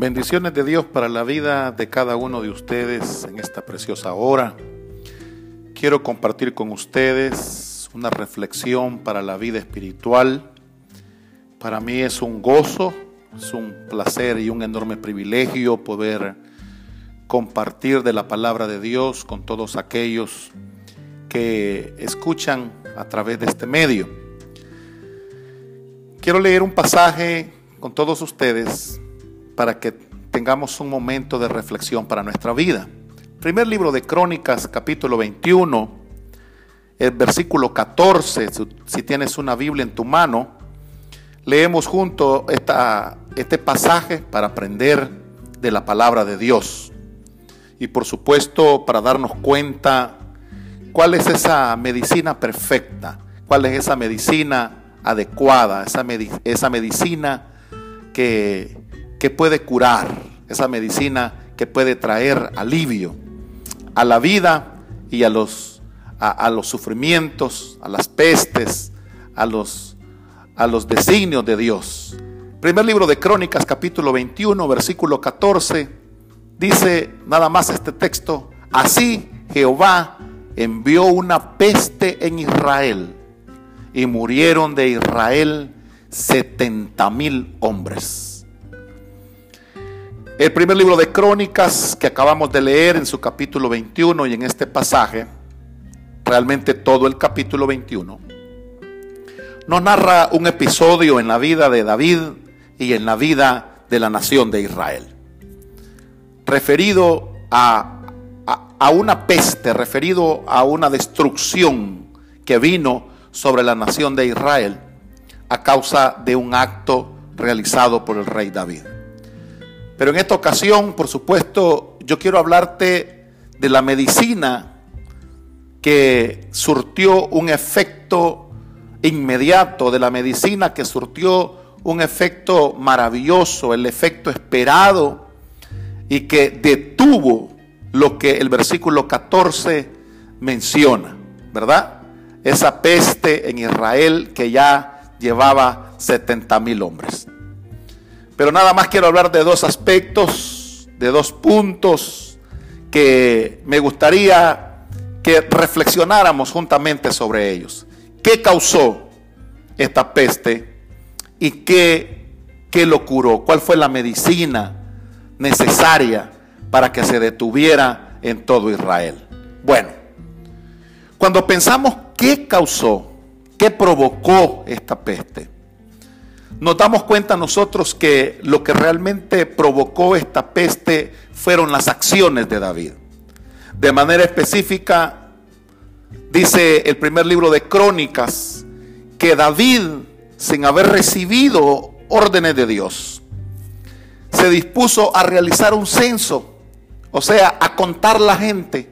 Bendiciones de Dios para la vida de cada uno de ustedes en esta preciosa hora. Quiero compartir con ustedes una reflexión para la vida espiritual. Para mí es un gozo, es un placer y un enorme privilegio poder compartir de la palabra de Dios con todos aquellos que escuchan a través de este medio. Quiero leer un pasaje con todos ustedes para que tengamos un momento de reflexión para nuestra vida. Primer libro de Crónicas, capítulo 21, el versículo 14, si tienes una Biblia en tu mano, leemos junto esta, este pasaje para aprender de la palabra de Dios y por supuesto para darnos cuenta cuál es esa medicina perfecta, cuál es esa medicina adecuada, esa, esa medicina que, que puede curar, esa medicina que puede traer alivio a la vida y a los, a, los sufrimientos, a las pestes, a los, a los designios de Dios. Primer libro de Crónicas, capítulo 21, versículo 14 Dice nada más este texto, así Jehová envió una peste en Israel y murieron de Israel 70 mil hombres. El primer libro de Crónicas que acabamos de leer en su capítulo 21 y en este pasaje, realmente todo el capítulo 21, nos narra un episodio en la vida de David y en la vida de la nación de Israel referido a, una peste, referido a una destrucción que vino sobre la nación de Israel a causa de un acto realizado por el rey David. Pero en esta ocasión, por supuesto, yo quiero hablarte de la medicina que surtió un efecto inmediato, de la medicina que surtió un efecto maravilloso, el efecto esperado y que detuvo lo que el versículo 14 menciona, ¿verdad? Esa peste en Israel que ya llevaba 70 mil hombres. Pero nada más quiero hablar de dos aspectos, de dos puntos que me gustaría que reflexionáramos juntamente sobre ellos. ¿Qué causó esta peste y qué, qué lo curó? ¿Cuál fue la medicina? necesaria para que se detuviera en todo Israel. Bueno, cuando pensamos qué causó, qué provocó esta peste, nos damos cuenta nosotros que lo que realmente provocó esta peste fueron las acciones de David. De manera específica, dice el primer libro de Crónicas, que David, sin haber recibido órdenes de Dios, se dispuso a realizar un censo, o sea, a contar la gente,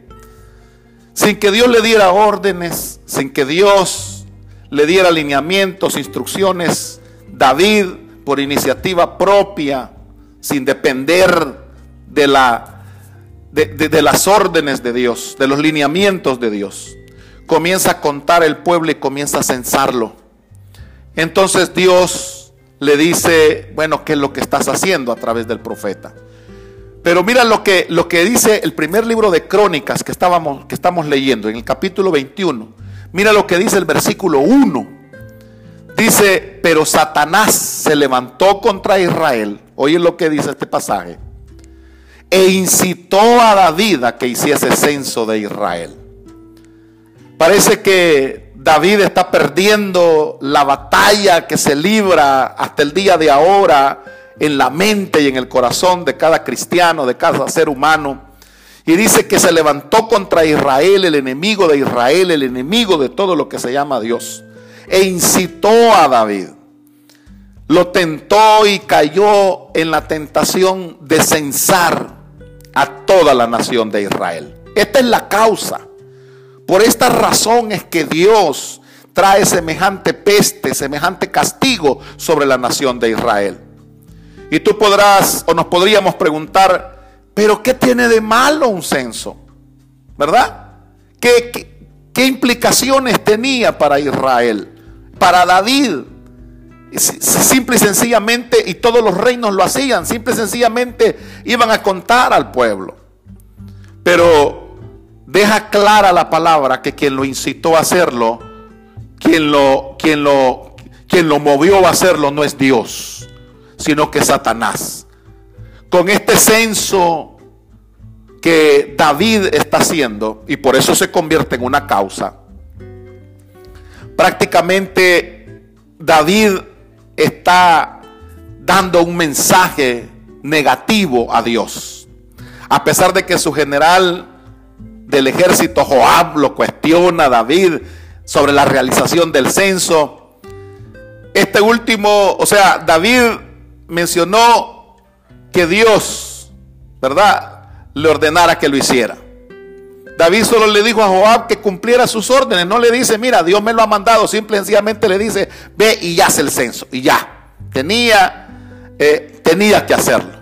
sin que Dios le diera órdenes, sin que Dios le diera alineamientos, instrucciones, David por iniciativa propia, sin depender de, la, de, las órdenes de Dios, de los lineamientos de Dios, comienza a contar el pueblo y comienza a censarlo. Entonces Dios le dice, bueno, ¿qué es lo que estás haciendo a través del profeta? Pero mira lo que, lo que dice el primer libro de Crónicas que, estábamos, que estamos leyendo, en el capítulo 21. Mira lo que dice el versículo 1. Dice, pero Satanás se levantó contra Israel. Oye lo que dice este pasaje. E incitó a David a que hiciese censo de Israel. Parece que David está perdiendo la batalla que se libra hasta el día de ahora en la mente y en el corazón de cada cristiano, de cada ser humano. Y dice que se levantó contra Israel, el enemigo de Israel, el enemigo de todo lo que se llama Dios. E incitó a David. Lo tentó y cayó en la tentación de censar a toda la nación de Israel. Esta es la causa. Por esta razón es que Dios trae semejante peste, semejante castigo sobre la nación de Israel. Y tú podrás o nos podríamos preguntar, pero ¿qué tiene de malo un censo? ¿Verdad? ¿Qué, qué, implicaciones tenía para Israel? Para David. simple y sencillamente, y todos los reinos lo hacían, simple y sencillamente iban a contar al pueblo. Pero deja clara la palabra que quien lo incitó a hacerlo, quien lo, quien lo, quien lo movió a hacerlo no es Dios, sino que Satanás. Con este censo que David está haciendo, y por eso se convierte en una causa, prácticamente David está dando un mensaje negativo a Dios. A pesar de que su general del ejército Joab lo cuestiona a David sobre la realización del censo. Este último, o sea, David mencionó que Dios, ¿verdad? Le ordenara que lo hiciera. David solo le dijo a Joab que cumpliera sus órdenes. No le dice, mira, Dios me lo ha mandado. Simple y sencillamente le dice, ve y hace el censo. Y ya. Tenía, eh, tenía que hacerlo.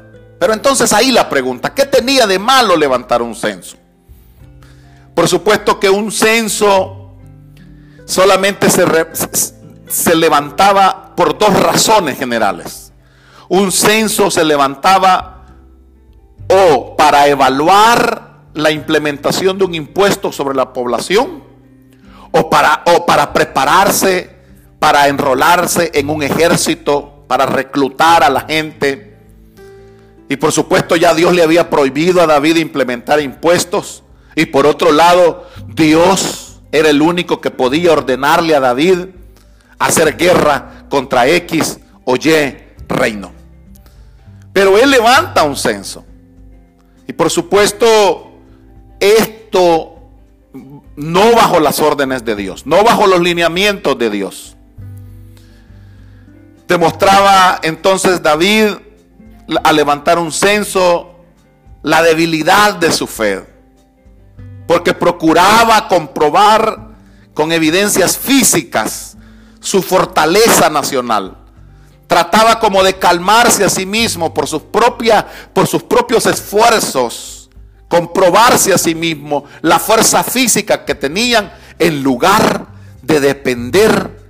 Pero entonces ahí la pregunta, ¿qué tenía de malo levantar un censo? Por supuesto que un censo solamente se, se levantaba por dos razones generales. Un censo se levantaba o para evaluar la implementación de un impuesto sobre la población o para, o para prepararse para enrolarse en un ejército, para reclutar a la gente. Y por supuesto ya Dios le había prohibido a David implementar impuestos. Y por otro lado, Dios era el único que podía ordenarle a David hacer guerra contra X o Y reino. Pero él levanta un censo. Y por supuesto, esto no bajo las órdenes de Dios, no bajo los lineamientos de Dios. Demostraba entonces David al levantar un censo la debilidad de su fe, porque procuraba comprobar con evidencias físicas su fortaleza nacional. Trataba como de calmarse a sí mismo por sus, por sus propios esfuerzos comprobarse a sí mismo la fuerza física que tenían en lugar de depender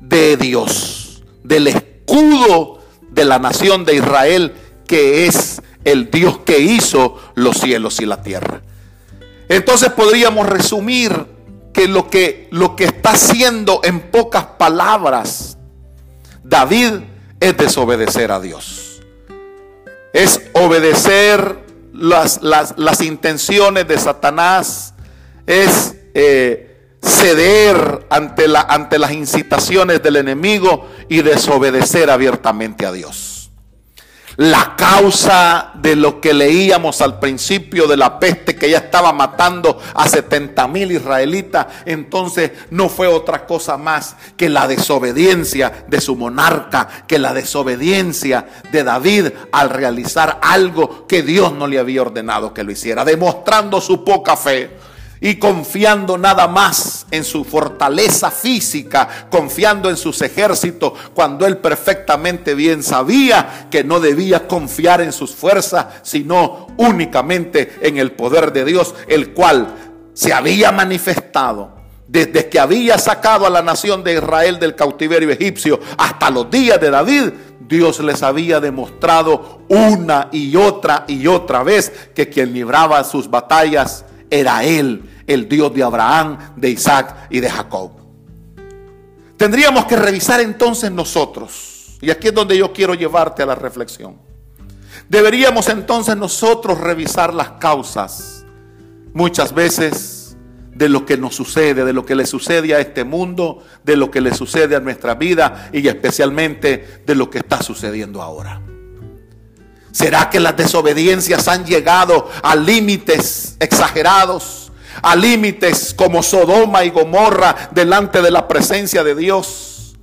de Dios, del escudo de la nación de Israel, que es el Dios que hizo los cielos y la tierra. Entonces podríamos resumir que lo que, lo que está haciendo en pocas palabras David es desobedecer a Dios. Es obedecer las, las, intenciones de Satanás, es eh, ceder ante, la, ante las incitaciones del enemigo y desobedecer abiertamente a Dios la causa de lo que leíamos al principio de la peste que ya estaba matando a 70 mil israelitas, entonces no fue otra cosa más que la desobediencia de su monarca, que la desobediencia de David al realizar algo que Dios no le había ordenado que lo hiciera, demostrando su poca fe y confiando nada más en su fortaleza física, confiando en sus ejércitos, cuando él perfectamente bien sabía que no debía confiar en sus fuerzas, sino únicamente en el poder de Dios, el cual se había manifestado desde que había sacado a la nación de Israel del cautiverio egipcio hasta los días de David, Dios les había demostrado una y otra y otra vez que quien libraba sus batallas era Él, el Dios de Abraham, de Isaac y de Jacob. Tendríamos que revisar entonces nosotros, y aquí es donde yo quiero llevarte a la reflexión. Deberíamos entonces nosotros revisar las causas, muchas veces, de lo que nos sucede, de lo que le sucede a este mundo, de lo que le sucede a nuestra vida y especialmente de lo que está sucediendo ahora. ¿Será que las desobediencias han llegado a límites exagerados? A límites como Sodoma y Gomorra delante de la presencia de Dios.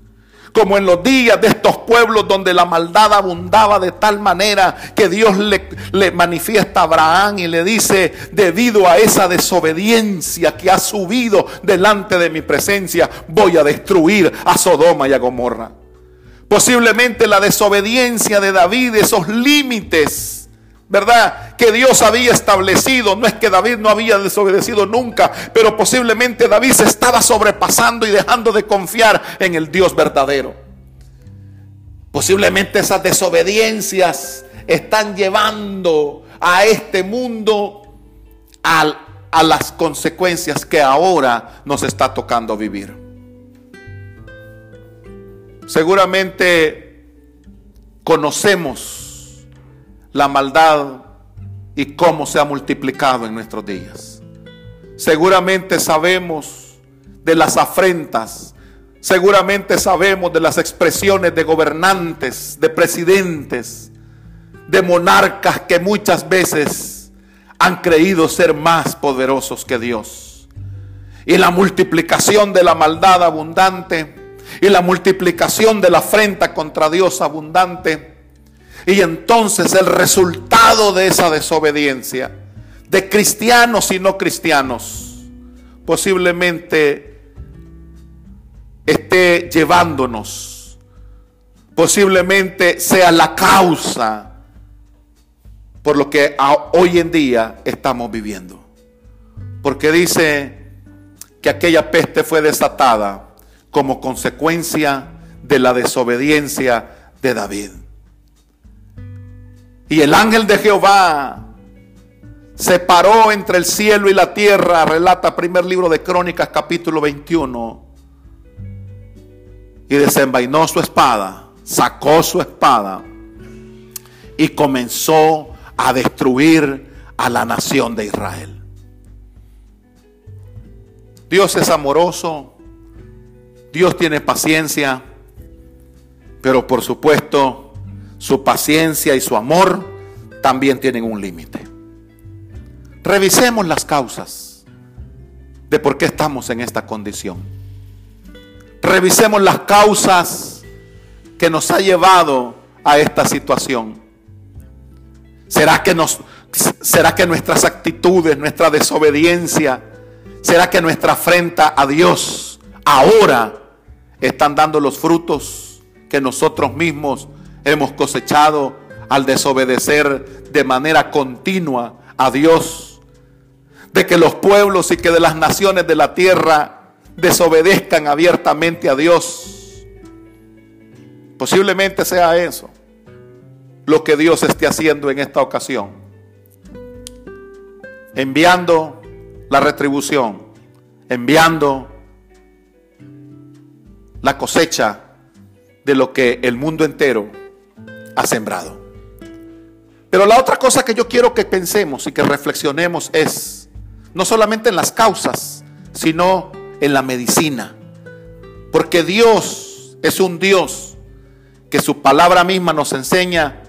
Como en los días de estos pueblos donde la maldad abundaba de tal manera que Dios le, le manifiesta a Abraham y le dice, debido a esa desobediencia que ha subido delante de mi presencia, voy a destruir a Sodoma y a Gomorra. Posiblemente la desobediencia de David, esos límites, ¿verdad? Que Dios había establecido. No es que David no había desobedecido nunca, pero posiblemente David se estaba sobrepasando y dejando de confiar en el Dios verdadero. Posiblemente esas desobediencias están llevando a este mundo a las consecuencias que ahora nos está tocando vivir. Seguramente conocemos la maldad y cómo se ha multiplicado en nuestros días. Seguramente sabemos de las afrentas Seguramente sabemos de las expresiones de gobernantes, de presidentes, de monarcas que muchas veces han creído ser más poderosos que Dios. Y la multiplicación de la maldad abundante y la multiplicación de la afrenta contra Dios abundante. Y entonces el resultado de esa desobediencia, de cristianos y no cristianos, posiblemente esté llevándonos. Posiblemente sea la causa por lo que hoy en día estamos viviendo. Porque dice que aquella peste fue desatada como consecuencia de la desobediencia de David. Y el ángel de Jehová se paró entre el cielo y la tierra, relata primer libro de Crónicas capítulo 21 y desenvainó su espada, sacó su espada y comenzó a destruir a la nación de Israel. Dios es amoroso, Dios tiene paciencia, pero por supuesto su paciencia y su amor también tienen un límite. Revisemos las causas de por qué estamos en esta condición. Revisemos las causas que nos ha llevado a esta situación. ¿Será que, nos, ¿Será que nuestras actitudes, nuestra desobediencia, será que nuestra afrenta a Dios ahora están dando los frutos que nosotros mismos hemos cosechado al desobedecer de manera continua a Dios? De que los pueblos y que de las naciones de la tierra desobedezcan abiertamente a Dios. Posiblemente sea eso lo que Dios esté haciendo en esta ocasión. Enviando la retribución, enviando la cosecha de lo que el mundo entero ha sembrado. Pero la otra cosa que yo quiero que pensemos y que reflexionemos es no solamente en las causas, sino en la medicina. Porque Dios es un Dios que su palabra misma nos enseña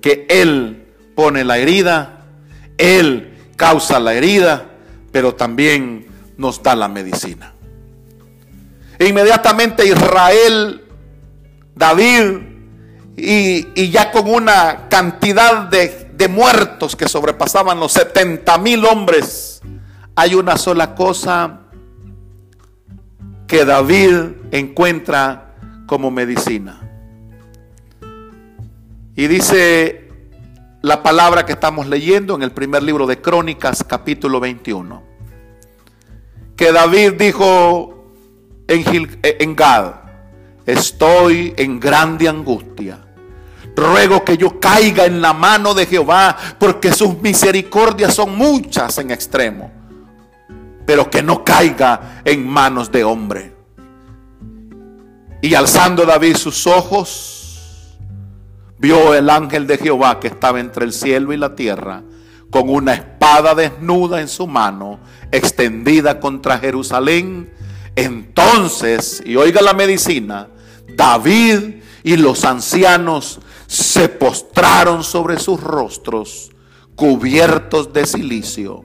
que Él pone la herida, Él causa la herida, pero también nos da la medicina. E inmediatamente Israel, David, y, ya con una cantidad de, de muertos que sobrepasaban los 70 mil hombres, hay una sola cosa que David encuentra como medicina. Y dice la palabra que estamos leyendo en el primer libro de Crónicas, capítulo 21, que David dijo en, en Gad, estoy en grande angustia. Ruego que yo caiga en la mano de Jehová, porque sus misericordias son muchas en extremo pero que no caiga en manos de hombre. Y alzando David sus ojos, vio el ángel de Jehová que estaba entre el cielo y la tierra, con una espada desnuda en su mano, extendida contra Jerusalén. Entonces, y oiga la medicina, David y los ancianos se postraron sobre sus rostros, cubiertos de silicio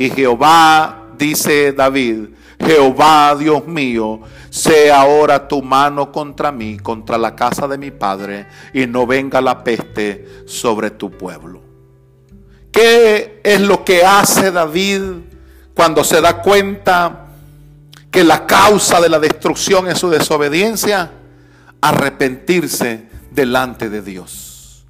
y Jehová, dice David, Jehová Dios mío, sea ahora tu mano contra mí, contra la casa de mi padre, y no venga la peste sobre tu pueblo. ¿Qué es lo que hace David cuando se da cuenta que la causa de la destrucción es su desobediencia? Arrepentirse delante de Dios.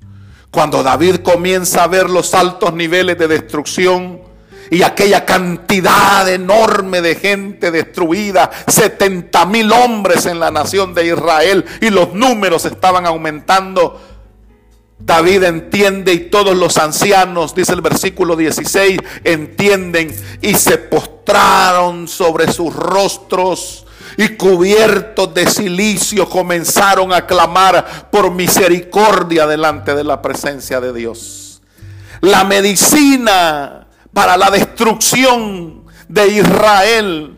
Cuando David comienza a ver los altos niveles de destrucción, y aquella cantidad enorme de gente destruida, 70 mil hombres en la nación de Israel y los números estaban aumentando. David entiende y todos los ancianos, dice el versículo 16, entienden y se postraron sobre sus rostros y cubiertos de silicio comenzaron a clamar por misericordia delante de la presencia de Dios. La medicina para la destrucción de Israel.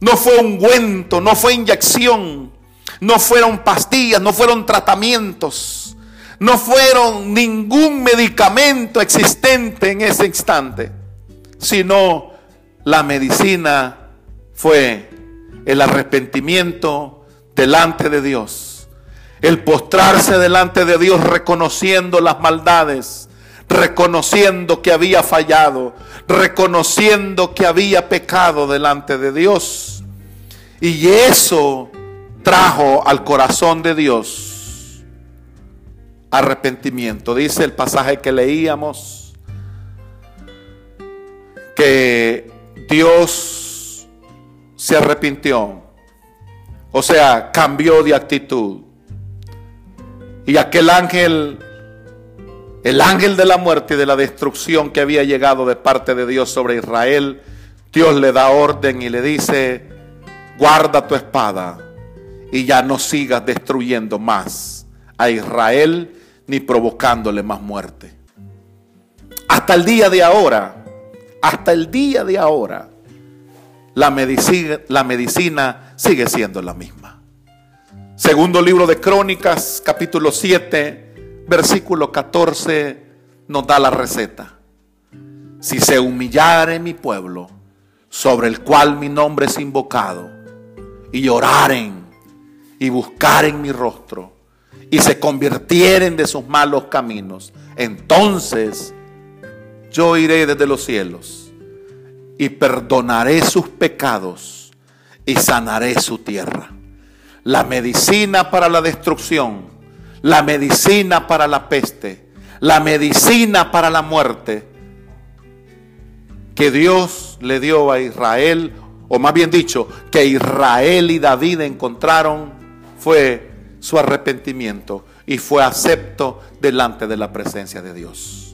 No fue ungüento, no fue inyección, no fueron pastillas, no fueron tratamientos, no fueron ningún medicamento existente en ese instante, sino la medicina fue el arrepentimiento delante de Dios, el postrarse delante de Dios reconociendo las maldades reconociendo que había fallado, reconociendo que había pecado delante de Dios. Y eso trajo al corazón de Dios arrepentimiento. Dice el pasaje que leíamos que Dios se arrepintió, o sea, cambió de actitud. Y aquel ángel el ángel de la muerte y de la destrucción que había llegado de parte de Dios sobre Israel, Dios le da orden y le dice, guarda tu espada y ya no sigas destruyendo más a Israel ni provocándole más muerte. Hasta el día de ahora, hasta el día de ahora, la medicina, la medicina sigue siendo la misma. Segundo libro de Crónicas, capítulo 7 versículo 14 nos da la receta. Si se humillare mi pueblo, sobre el cual mi nombre es invocado, y lloraren y buscaren mi rostro, y se convirtieren de sus malos caminos, entonces yo iré desde los cielos y perdonaré sus pecados y sanaré su tierra. La medicina para la destrucción la medicina para la peste, la medicina para la muerte que Dios le dio a Israel, o más bien dicho, que Israel y David encontraron, fue su arrepentimiento y fue acepto delante de la presencia de Dios.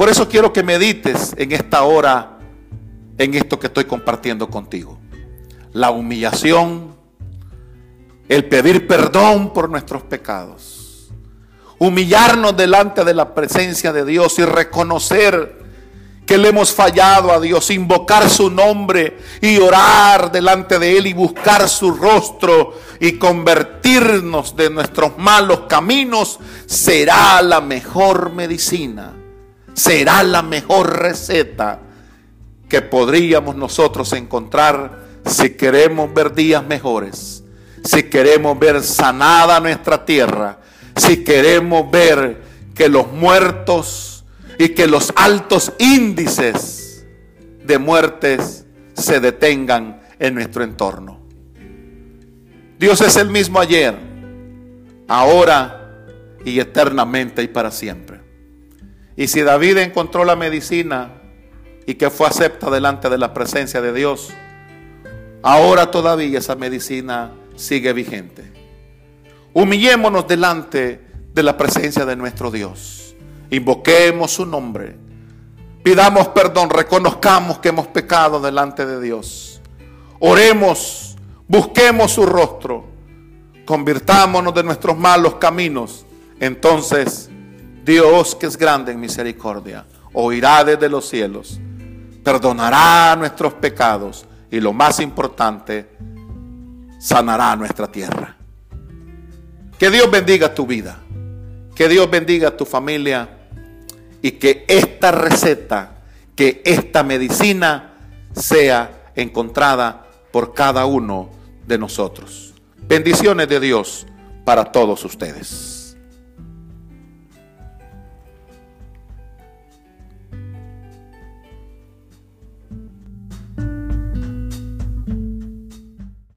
Por eso quiero que medites en esta hora, en esto que estoy compartiendo contigo. La humillación, el pedir perdón por nuestros pecados, humillarnos delante de la presencia de Dios y reconocer que le hemos fallado a Dios, invocar su nombre y orar delante de Él y buscar su rostro y convertirnos de nuestros malos caminos, será la mejor medicina, será la mejor receta que podríamos nosotros encontrar si queremos ver días mejores si queremos ver sanada nuestra tierra, si queremos ver que los muertos y que los altos índices de muertes se detengan en nuestro entorno. Dios es el mismo ayer, ahora y eternamente y para siempre. Y si David encontró la medicina y que fue acepta delante de la presencia de Dios, ahora todavía esa medicina sigue vigente. Humillémonos delante de la presencia de nuestro Dios. Invoquemos su nombre. Pidamos perdón, reconozcamos que hemos pecado delante de Dios. Oremos, busquemos su rostro. Convirtámonos de nuestros malos caminos. Entonces, Dios que es grande en misericordia, oirá desde los cielos, perdonará nuestros pecados y lo más importante, sanará nuestra tierra. Que Dios bendiga tu vida, que Dios bendiga tu familia y que esta receta, que esta medicina sea encontrada por cada uno de nosotros. Bendiciones de Dios para todos ustedes.